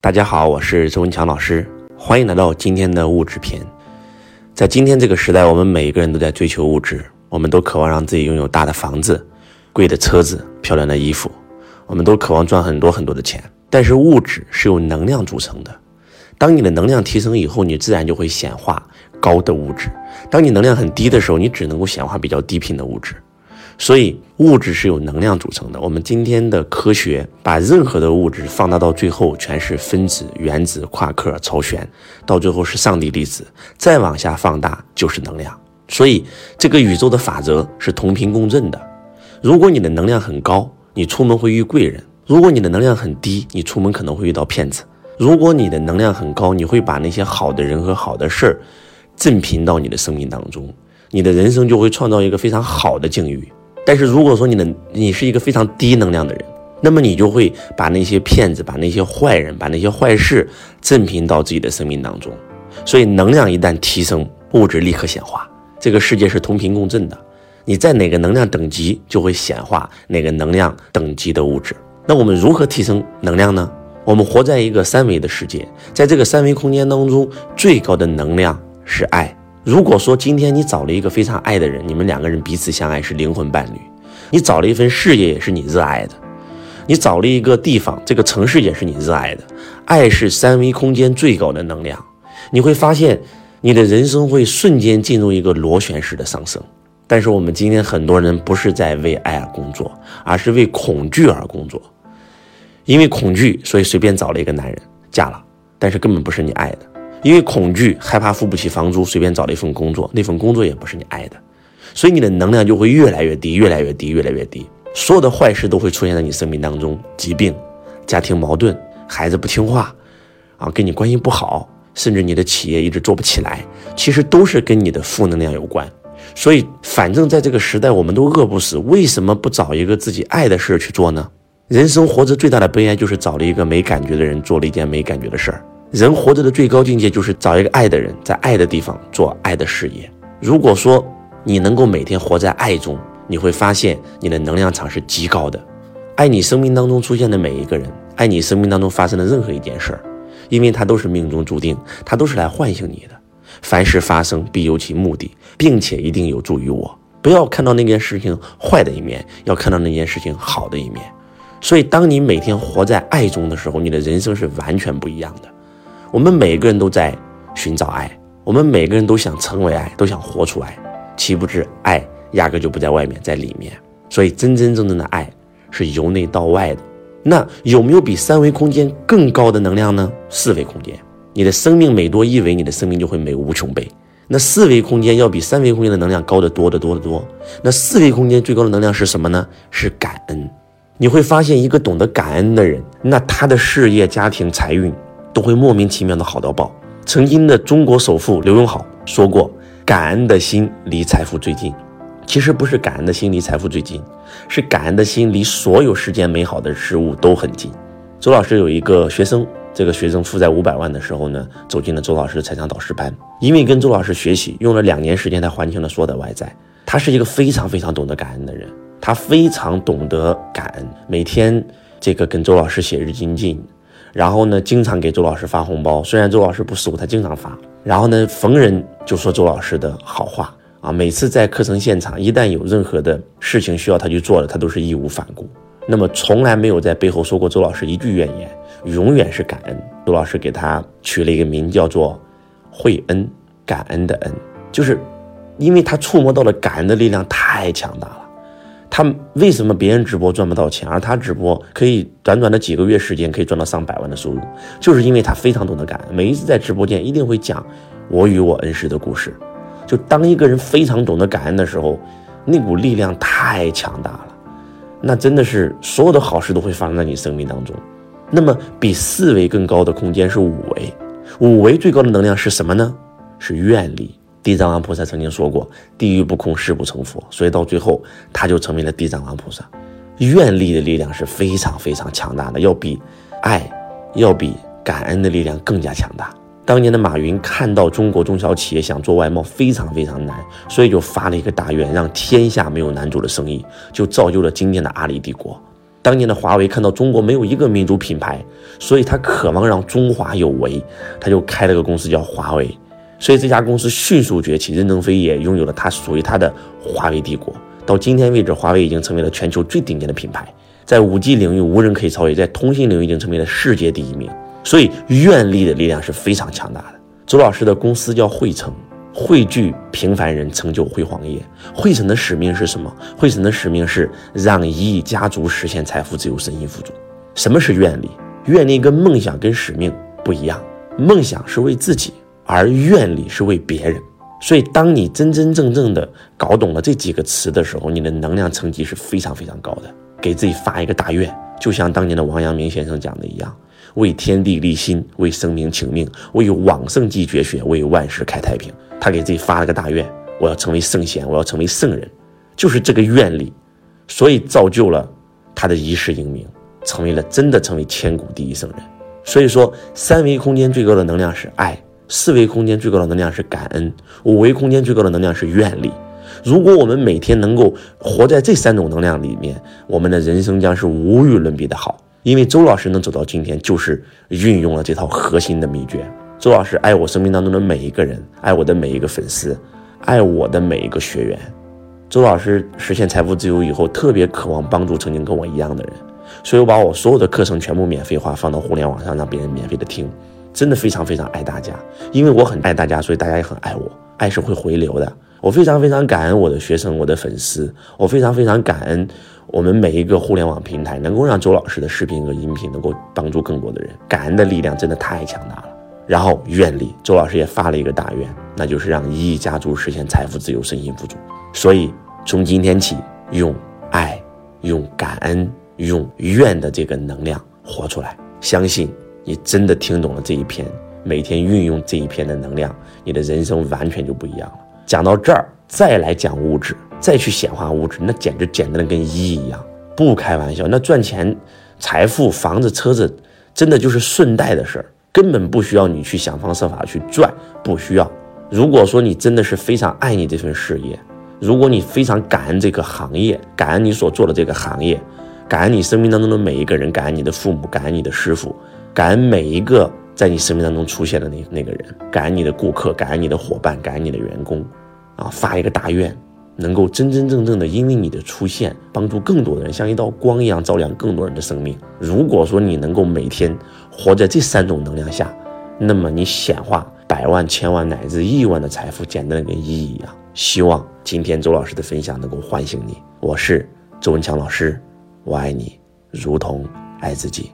大家好，我是周文强老师，欢迎来到今天的物质篇。在今天这个时代，我们每一个人都在追求物质，我们都渴望让自己拥有大的房子、贵的车子、漂亮的衣服，我们都渴望赚很多很多的钱。但是物质是由能量组成的，当你的能量提升以后，你自然就会显化高的物质；当你能量很低的时候，你只能够显化比较低频的物质。所以物质是由能量组成的。我们今天的科学把任何的物质放大到最后，全是分子、原子、夸克、超弦，到最后是上帝粒子，再往下放大就是能量。所以这个宇宙的法则是同频共振的。如果你的能量很高，你出门会遇贵人；如果你的能量很低，你出门可能会遇到骗子。如果你的能量很高，你会把那些好的人和好的事儿振频到你的生命当中，你的人生就会创造一个非常好的境遇。但是如果说你的你是一个非常低能量的人，那么你就会把那些骗子、把那些坏人、把那些坏事振频到自己的生命当中。所以能量一旦提升，物质立刻显化。这个世界是同频共振的，你在哪个能量等级，就会显化哪个能量等级的物质。那我们如何提升能量呢？我们活在一个三维的世界，在这个三维空间当中，最高的能量是爱。如果说今天你找了一个非常爱的人，你们两个人彼此相爱是灵魂伴侣；你找了一份事业也是你热爱的；你找了一个地方，这个城市也是你热爱的。爱是三维空间最高的能量，你会发现你的人生会瞬间进入一个螺旋式的上升。但是我们今天很多人不是在为爱而工作，而是为恐惧而工作。因为恐惧，所以随便找了一个男人嫁了，但是根本不是你爱的。因为恐惧、害怕付不起房租，随便找了一份工作，那份工作也不是你爱的，所以你的能量就会越来越低，越来越低，越来越低。所有的坏事都会出现在你生命当中，疾病、家庭矛盾、孩子不听话，啊，跟你关系不好，甚至你的企业一直做不起来，其实都是跟你的负能量有关。所以，反正在这个时代，我们都饿不死，为什么不找一个自己爱的事去做呢？人生活着最大的悲哀就是找了一个没感觉的人，做了一件没感觉的事儿。人活着的最高境界就是找一个爱的人，在爱的地方做爱的事业。如果说你能够每天活在爱中，你会发现你的能量场是极高的。爱你生命当中出现的每一个人，爱你生命当中发生的任何一件事儿，因为它都是命中注定，它都是来唤醒你的。凡事发生必有其目的，并且一定有助于我。不要看到那件事情坏的一面，要看到那件事情好的一面。所以，当你每天活在爱中的时候，你的人生是完全不一样的。我们每个人都在寻找爱，我们每个人都想成为爱，都想活出爱。岂不知爱压根就不在外面，在里面。所以真真正正的爱是由内到外的。那有没有比三维空间更高的能量呢？四维空间，你的生命每多一维，你的生命就会美无穷倍。那四维空间要比三维空间的能量高得多得多得多。那四维空间最高的能量是什么呢？是感恩。你会发现，一个懂得感恩的人，那他的事业、家庭、财运。都会莫名其妙的好到爆。曾经的中国首富刘永好说过：“感恩的心离财富最近。”其实不是感恩的心离财富最近，是感恩的心离所有世间美好的事物都很近。周老师有一个学生，这个学生负债五百万的时候呢，走进了周老师的财商导师班，因为跟周老师学习，用了两年时间才还清了所有的外债。他是一个非常非常懂得感恩的人，他非常懂得感恩，每天这个跟周老师写日精进。然后呢，经常给周老师发红包。虽然周老师不收，他经常发。然后呢，逢人就说周老师的好话啊。每次在课程现场，一旦有任何的事情需要他去做的，他都是义无反顾。那么从来没有在背后说过周老师一句怨言，永远是感恩。周老师给他取了一个名叫做“惠恩”，感恩的恩，就是因为他触摸到了感恩的力量太强大。他为什么别人直播赚不到钱，而他直播可以短短的几个月时间可以赚到上百万的收入？就是因为他非常懂得感恩，每一次在直播间一定会讲我与我恩师的故事。就当一个人非常懂得感恩的时候，那股力量太强大了，那真的是所有的好事都会发生在你生命当中。那么比四维更高的空间是五维，五维最高的能量是什么呢？是愿力。地藏王菩萨曾经说过：“地狱不空，誓不成佛。”所以到最后，他就成为了地藏王菩萨。愿力的力量是非常非常强大的，要比爱、要比感恩的力量更加强大。当年的马云看到中国中小企业想做外贸非常非常难，所以就发了一个大愿，让天下没有难做的生意，就造就了今天的阿里帝国。当年的华为看到中国没有一个民族品牌，所以他渴望让中华有为，他就开了个公司叫华为。所以这家公司迅速崛起，任正非也拥有了他属于他的华为帝国。到今天为止，华为已经成为了全球最顶尖的品牌，在五 G 领域无人可以超越，在通信领域已经成为了世界第一名。所以愿力的力量是非常强大的。周老师的公司叫汇成，汇聚平凡人，成就辉煌业。汇成的使命是什么？汇成的使命是让一亿家族实现财富自由、身心富足。什么是愿力？愿力跟梦想跟使命不一样，梦想是为自己。而愿力是为别人，所以当你真真正正的搞懂了这几个词的时候，你的能量层级是非常非常高的。给自己发一个大愿，就像当年的王阳明先生讲的一样：为天地立心，为生民请命，为往圣继绝学，为万世开太平。他给自己发了个大愿：我要成为圣贤，我要成为圣人。就是这个愿力，所以造就了他的一世英名，成为了真的成为千古第一圣人。所以说，三维空间最高的能量是爱。四维空间最高的能量是感恩，五维空间最高的能量是愿力。如果我们每天能够活在这三种能量里面，我们的人生将是无与伦比的好。因为周老师能走到今天，就是运用了这套核心的秘诀。周老师爱我生命当中的每一个人，爱我的每一个粉丝，爱我的每一个学员。周老师实现财富自由以后，特别渴望帮助曾经跟我一样的人，所以我把我所有的课程全部免费化，放到互联网上，让别人免费的听。真的非常非常爱大家，因为我很爱大家，所以大家也很爱我。爱是会回流的。我非常非常感恩我的学生、我的粉丝，我非常非常感恩我们每一个互联网平台能够让周老师的视频和音频能够帮助更多的人。感恩的力量真的太强大了。然后愿力，周老师也发了一个大愿，那就是让一亿家族实现财富自由、身心富足。所以从今天起，用爱、用感恩、用愿的这个能量活出来，相信。你真的听懂了这一篇，每天运用这一篇的能量，你的人生完全就不一样了。讲到这儿，再来讲物质，再去显化物质，那简直简单的跟一一样，不开玩笑。那赚钱、财富、房子、车子，真的就是顺带的事儿，根本不需要你去想方设法去赚，不需要。如果说你真的是非常爱你这份事业，如果你非常感恩这个行业，感恩你所做的这个行业，感恩你生命当中的每一个人，感恩你的父母，感恩你的师傅。感恩每一个在你生命当中出现的那那个人，感恩你的顾客，感恩你的伙伴，感恩你的员工，啊，发一个大愿，能够真真正正的因为你的出现，帮助更多的人，像一道光一样照亮更多人的生命。如果说你能够每天活在这三种能量下，那么你显化百万、千万乃至亿万的财富，简单的跟一一样。希望今天周老师的分享能够唤醒你。我是周文强老师，我爱你，如同爱自己。